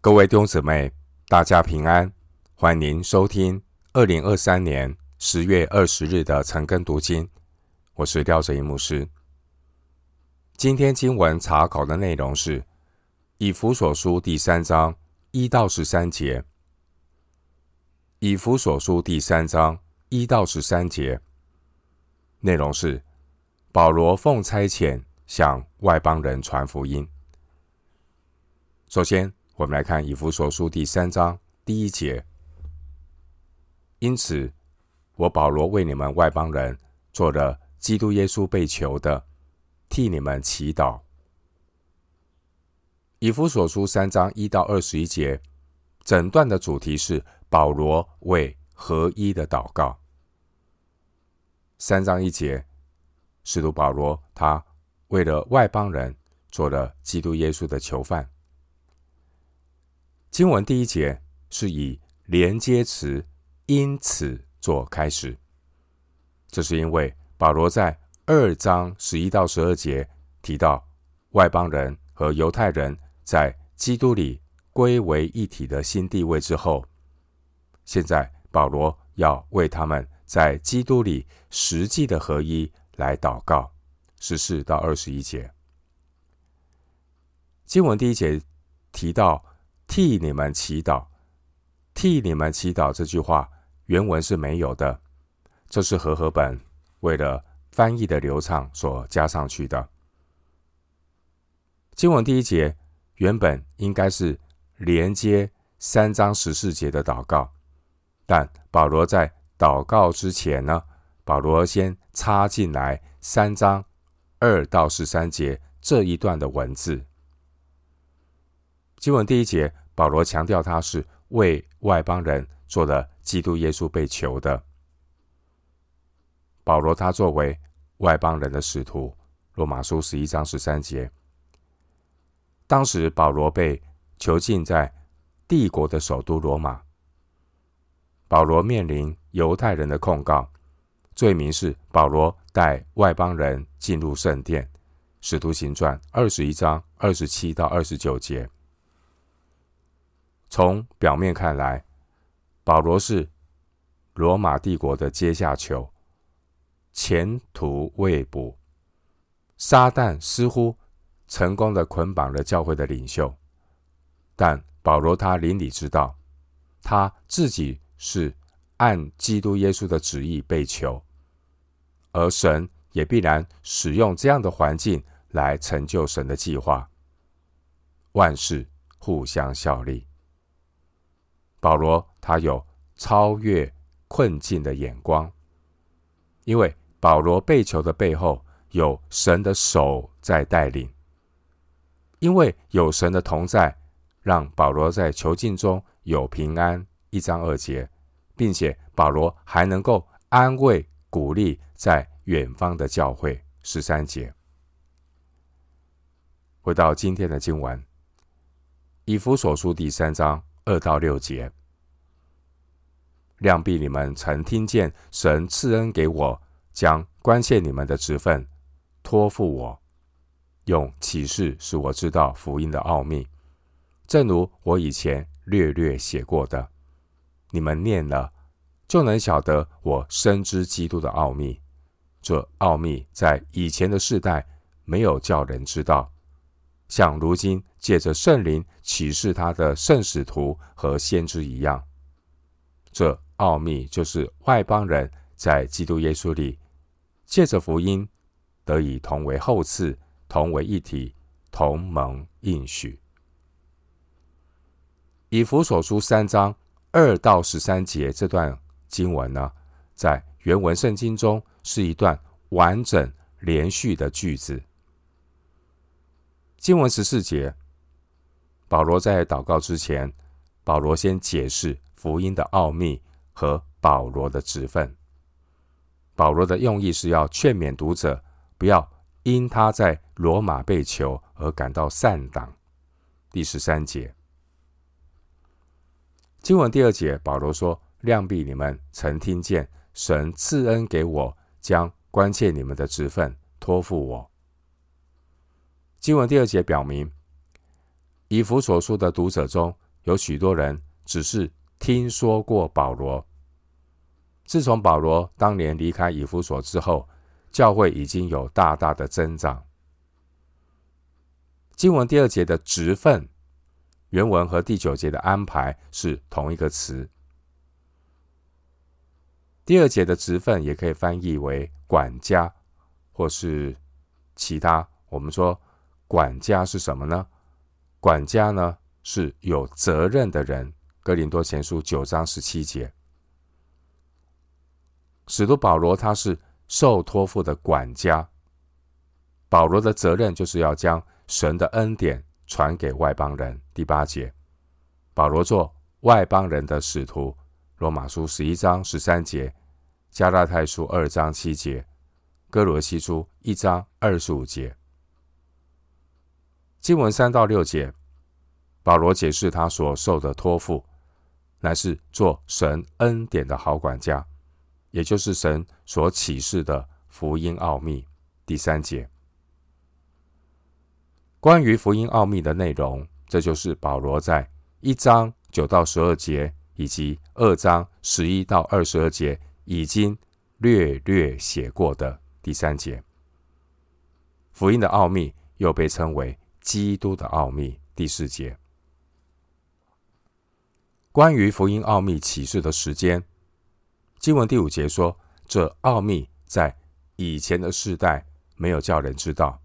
各位弟兄姊妹，大家平安，欢迎收听二零二三年十月二十日的晨更读经。我是廖哲一牧师。今天经文查考的内容是以弗所书第三章一到十三节。以弗所书第三章一到十三节内容是保罗奉差遣向外邦人传福音。首先，我们来看以弗所书第三章第一节。因此，我保罗为你们外邦人做了基督耶稣被囚的，替你们祈祷。以弗所书三章一到二十一节，整段的主题是保罗为合一的祷告。三章一节，使徒保罗他为了外邦人做了基督耶稣的囚犯。经文第一节是以连接词“因此”做开始，这是因为保罗在二章十一到十二节提到外邦人和犹太人在基督里归为一体的新地位之后，现在保罗要为他们在基督里实际的合一来祷告。十四到二十一节，经文第一节提到。替你们祈祷，替你们祈祷这句话原文是没有的，这是和合本为了翻译的流畅所加上去的。经文第一节原本应该是连接三章十四节的祷告，但保罗在祷告之前呢，保罗先插进来三章二到十三节这一段的文字。经文第一节，保罗强调他是为外邦人做的基督耶稣被囚的。保罗他作为外邦人的使徒，罗马书十一章十三节，当时保罗被囚禁在帝国的首都罗马。保罗面临犹太人的控告，罪名是保罗带外邦人进入圣殿。使徒行传二十一章二十七到二十九节。从表面看来，保罗是罗马帝国的阶下囚，前途未卜。撒旦似乎成功的捆绑了教会的领袖，但保罗他灵里知道，他自己是按基督耶稣的旨意被囚，而神也必然使用这样的环境来成就神的计划。万事互相效力。保罗他有超越困境的眼光，因为保罗被囚的背后有神的手在带领，因为有神的同在，让保罗在囚禁中有平安。一章二节，并且保罗还能够安慰鼓励在远方的教会。十三节，回到今天的经文，以弗所书第三章。二到六节，量必你们曾听见神赐恩给我，将关切你们的职分托付我，用启示使我知道福音的奥秘，正如我以前略略写过的。你们念了，就能晓得我深知基督的奥秘。这奥秘在以前的世代没有叫人知道。像如今借着圣灵启示他的圣使徒和先知一样，这奥秘就是外邦人在基督耶稣里借着福音得以同为后嗣，同为一体，同盟应许。以弗所书三章二到十三节这段经文呢，在原文圣经中是一段完整连续的句子。经文十四节，保罗在祷告之前，保罗先解释福音的奥秘和保罗的职分。保罗的用意是要劝勉读者，不要因他在罗马被囚而感到丧胆。第十三节，经文第二节，保罗说：“量必你们曾听见神赐恩给我，将关切你们的职分托付我。”经文第二节表明，以弗所书的读者中有许多人只是听说过保罗。自从保罗当年离开以弗所之后，教会已经有大大的增长。经文第二节的职分，原文和第九节的安排是同一个词。第二节的职分也可以翻译为管家，或是其他。我们说管家是什么呢？管家呢是有责任的人。哥林多前书九章十七节。使徒保罗他是受托付的管家，保罗的责任就是要将神的恩典传给外邦人。第八节，保罗做外邦人的使徒。罗马书十一章十三节，加拉太书二章七节，哥罗西书一章二十五节。经文三到六节，保罗解释他所受的托付，乃是做神恩典的好管家。也就是神所启示的福音奥秘。第三节，关于福音奥秘的内容，这就是保罗在一章九到十二节以及二章十一到二十二节已经略略写过的第三节。福音的奥秘又被称为基督的奥秘。第四节，关于福音奥秘启示的时间。经文第五节说：“这奥秘在以前的世代没有叫人知道，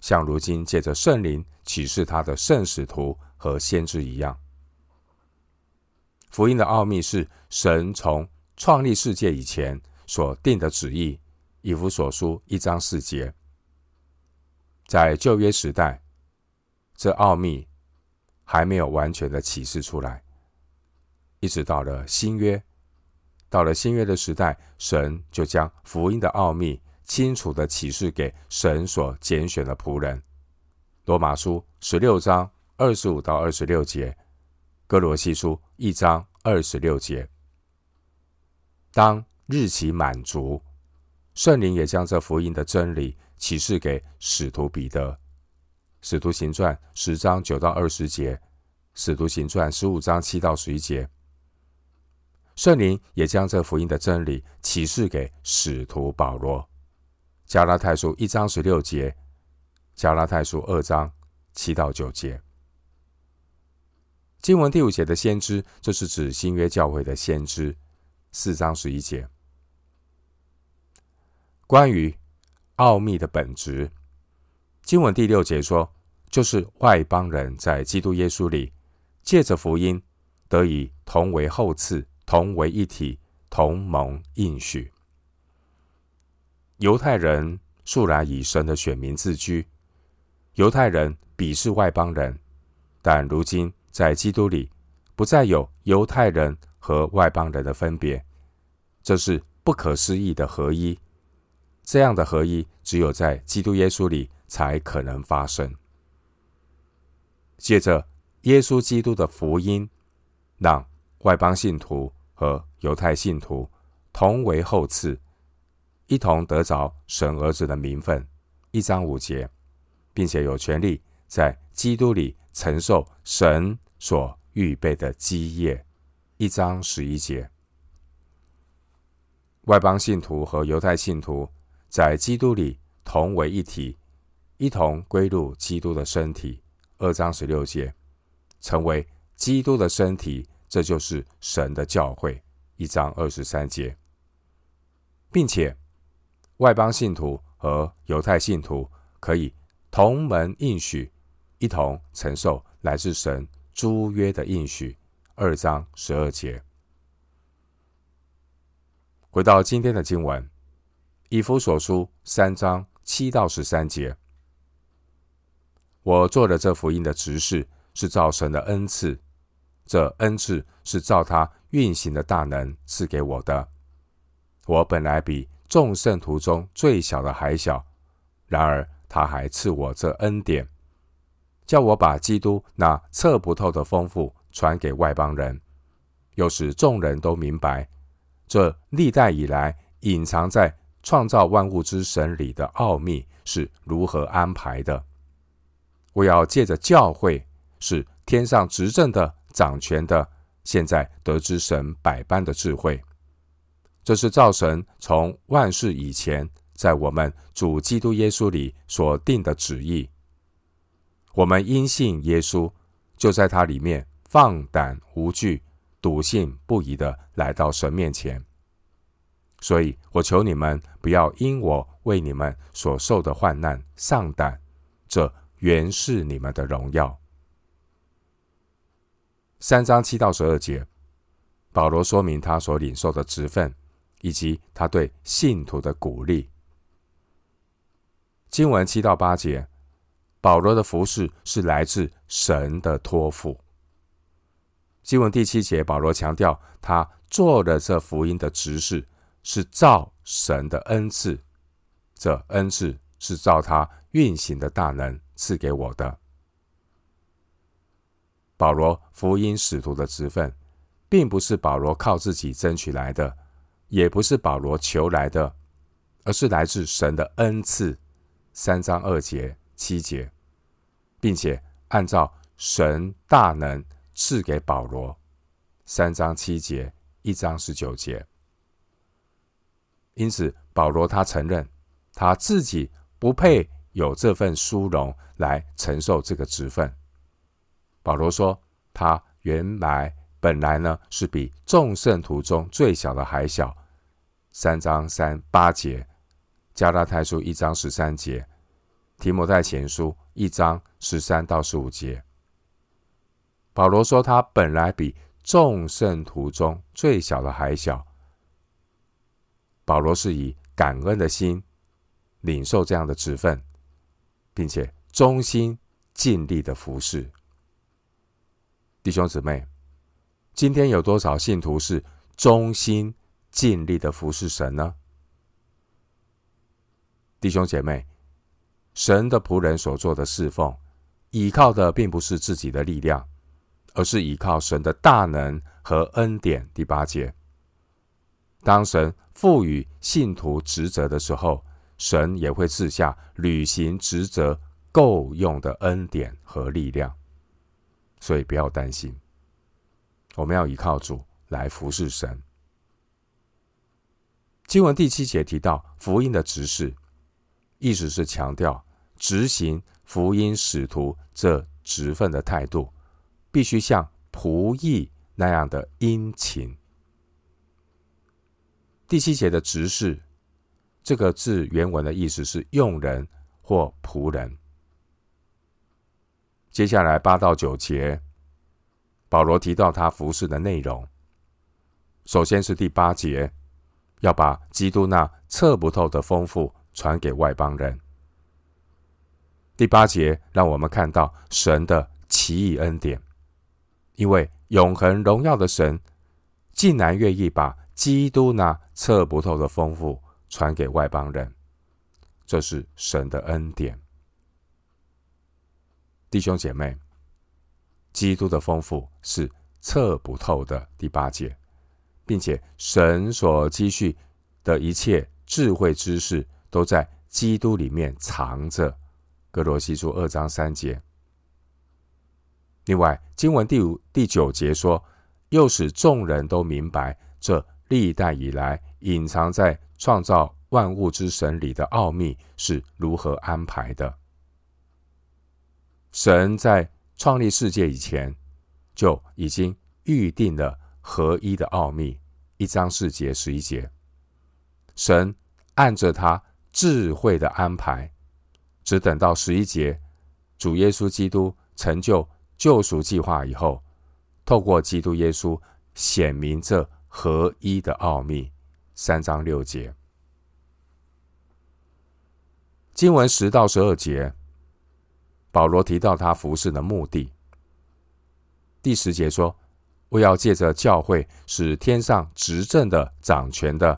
像如今借着圣灵启示他的圣使徒和先知一样。福音的奥秘是神从创立世界以前所定的旨意。以弗所书一章四节，在旧约时代，这奥秘还没有完全的启示出来，一直到了新约。”到了新约的时代，神就将福音的奥秘清楚地启示给神所拣选的仆人。罗马书十六章二十五到二十六节，哥罗西书一章二十六节。当日期满足，圣灵也将这福音的真理启示给使徒彼得。使徒行传十章九到二十节，使徒行传十五章七到十一节。圣灵也将这福音的真理启示给使徒保罗。加拉太书一章十六节，加拉太书二章七到九节。经文第五节的先知，这是指新约教会的先知。四章十一节，关于奥秘的本质，经文第六节说，就是外邦人在基督耶稣里，借着福音得以同为后嗣。同为一体，同盟应许。犹太人素来以神的选民自居，犹太人鄙视外邦人，但如今在基督里，不再有犹太人和外邦人的分别，这是不可思议的合一。这样的合一，只有在基督耶稣里才可能发生。借着耶稣基督的福音，让外邦信徒。和犹太信徒同为后嗣，一同得着神儿子的名分，一章五节，并且有权利在基督里承受神所预备的基业，一章十一节。外邦信徒和犹太信徒在基督里同为一体，一同归入基督的身体，二章十六节，成为基督的身体。这就是神的教会，一章二十三节，并且外邦信徒和犹太信徒可以同门应许，一同承受来自神诸约的应许，二章十二节。回到今天的经文，以弗所书三章七到十三节，我做的这福音的执事，是造神的恩赐。这恩赐是照他运行的大能赐给我的。我本来比众圣徒中最小的还小，然而他还赐我这恩典，叫我把基督那测不透的丰富传给外邦人，又使众人都明白这历代以来隐藏在创造万物之神里的奥秘是如何安排的。我要借着教会是。天上执政的、掌权的，现在得知神百般的智慧。这是造神从万世以前，在我们主基督耶稣里所定的旨意。我们因信耶稣，就在他里面放胆无惧、笃信不疑的来到神面前。所以我求你们不要因我为你们所受的患难丧胆，这原是你们的荣耀。三章七到十二节，保罗说明他所领受的职分，以及他对信徒的鼓励。经文七到八节，保罗的服饰是来自神的托付。经文第七节，保罗强调他做了这福音的执事。是造神的恩赐，这恩赐是造他运行的大能赐给我的。保罗福音使徒的职分，并不是保罗靠自己争取来的，也不是保罗求来的，而是来自神的恩赐。三章二节、七节，并且按照神大能赐给保罗。三章七节、一章十九节。因此，保罗他承认他自己不配有这份殊荣来承受这个职分。保罗说，他原来本来呢是比众圣徒中最小的还小。三章三八节，加拉太书一章十三节，提摩太前书一章十三到十五节。保罗说，他本来比众圣徒中最小的还小。保罗是以感恩的心领受这样的职分，并且忠心尽力的服侍。弟兄姊妹，今天有多少信徒是忠心尽力的服侍神呢？弟兄姐妹，神的仆人所做的侍奉，依靠的并不是自己的力量，而是依靠神的大能和恩典。第八节。当神赋予信徒职责的时候，神也会赐下履行职责够用的恩典和力量，所以不要担心。我们要依靠主来服侍神。经文第七节提到福音的执事，意思是强调执行福音使徒这职分的态度，必须像仆役那样的殷勤。第七节的执事，这个字原文的意思是用人或仆人。接下来八到九节，保罗提到他服侍的内容。首先是第八节，要把基督那测不透的丰富传给外邦人。第八节让我们看到神的奇异恩典，因为永恒荣耀的神竟然愿意把基督那测不透的丰富传给外邦人，这是神的恩典。弟兄姐妹，基督的丰富是测不透的。第八节，并且神所积蓄的一切智慧知识都在基督里面藏着。格罗西书二章三节。另外，经文第五、第九节说，又使众人都明白这。历代以来隐藏在创造万物之神里的奥秘是如何安排的？神在创立世界以前就已经预定了合一的奥秘。一章四节十一节，神按着他智慧的安排，只等到十一节，主耶稣基督成就救赎计划以后，透过基督耶稣显明这。合一的奥秘，三章六节，经文十到十二节，保罗提到他服侍的目的。第十节说：“我要借着教会，使天上执政的、掌权的，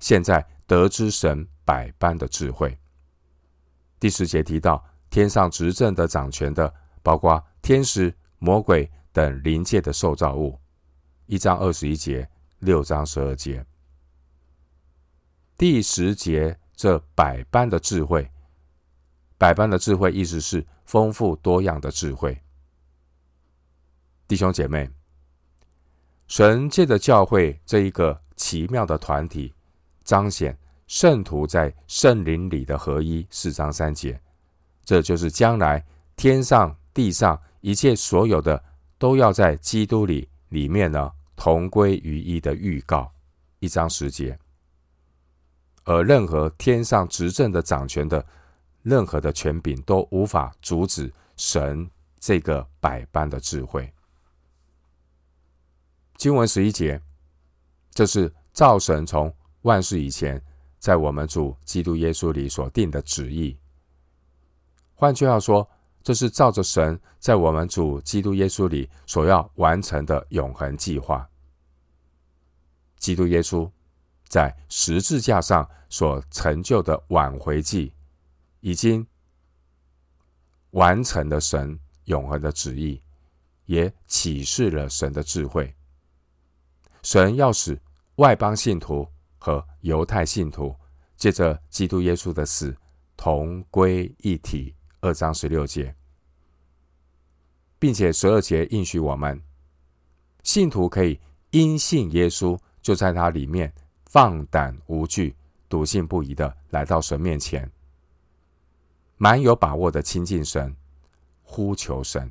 现在得知神百般的智慧。”第十节提到天上执政的、掌权的，包括天使、魔鬼等灵界的受造物。一章二十一节。六章十二节，第十节，这百般的智慧，百般的智慧，意思是丰富多样的智慧。弟兄姐妹，神界的教会这一个奇妙的团体，彰显圣徒在圣灵里的合一。四章三节，这就是将来天上地上一切所有的都要在基督里里面呢，同归于一的预告。一章十节，而任何天上执政的掌权的任何的权柄都无法阻止神这个百般的智慧。经文十一节，这是造神从万世以前，在我们主基督耶稣里所定的旨意。换句话说，这是照着神在我们主基督耶稣里所要完成的永恒计划。基督耶稣在十字架上所成就的挽回祭，已经完成了神永恒的旨意，也启示了神的智慧。神要使外邦信徒和犹太信徒借着基督耶稣的死同归一体。二章十六节，并且十二节应许我们，信徒可以因信耶稣，就在他里面放胆无惧、笃信不疑的来到神面前，蛮有把握的亲近神、呼求神。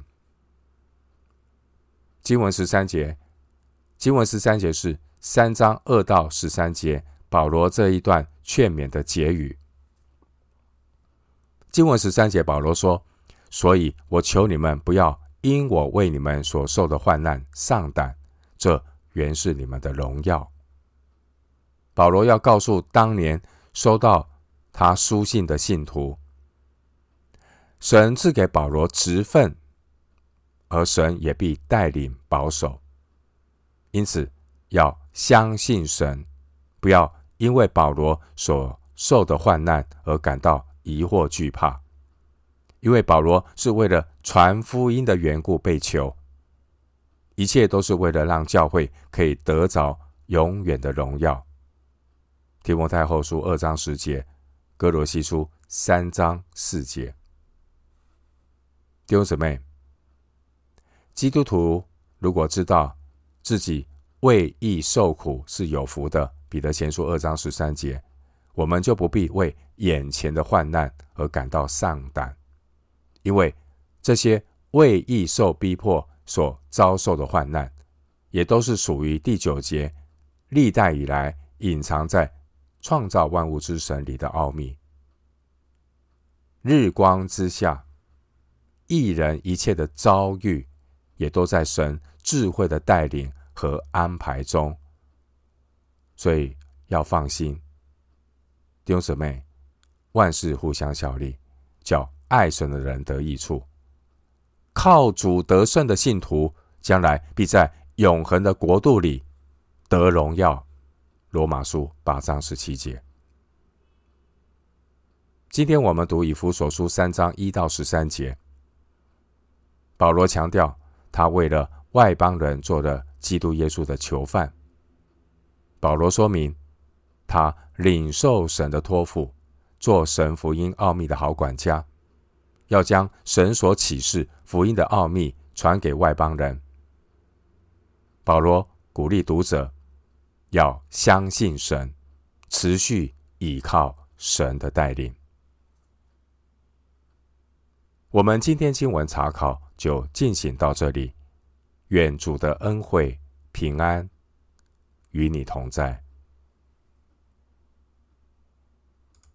经文十三节。经文十三节是三章二到十三节，保罗这一段劝勉的结语。经文十三节，保罗说：“所以我求你们不要因我为你们所受的患难丧胆，这原是你们的荣耀。”保罗要告诉当年收到他书信的信徒，神赐给保罗职分，而神也必带领保守。因此，要相信神，不要因为保罗所受的患难而感到疑惑惧怕，因为保罗是为了传福音的缘故被囚，一切都是为了让教会可以得着永远的荣耀。提摩太后书二章十节，哥罗西书三章四节。弟兄姊妹，基督徒如果知道。自己为义受苦是有福的，彼得前书二章十三节，我们就不必为眼前的患难而感到丧胆，因为这些为义受逼迫所遭受的患难，也都是属于第九节历代以来隐藏在创造万物之神里的奥秘。日光之下，一人一切的遭遇，也都在神。智慧的带领和安排中，所以要放心，弟兄姊妹，万事互相效力，叫爱神的人得益处。靠主得胜的信徒，将来必在永恒的国度里得荣耀。罗马书八章十七节。今天我们读以弗所书三章一到十三节，保罗强调他为了。外邦人做了基督耶稣的囚犯。保罗说明，他领受神的托付，做神福音奥秘的好管家，要将神所启示福音的奥秘传给外邦人。保罗鼓励读者要相信神，持续依靠神的带领。我们今天经文查考就进行到这里。愿主的恩惠平安与你同在。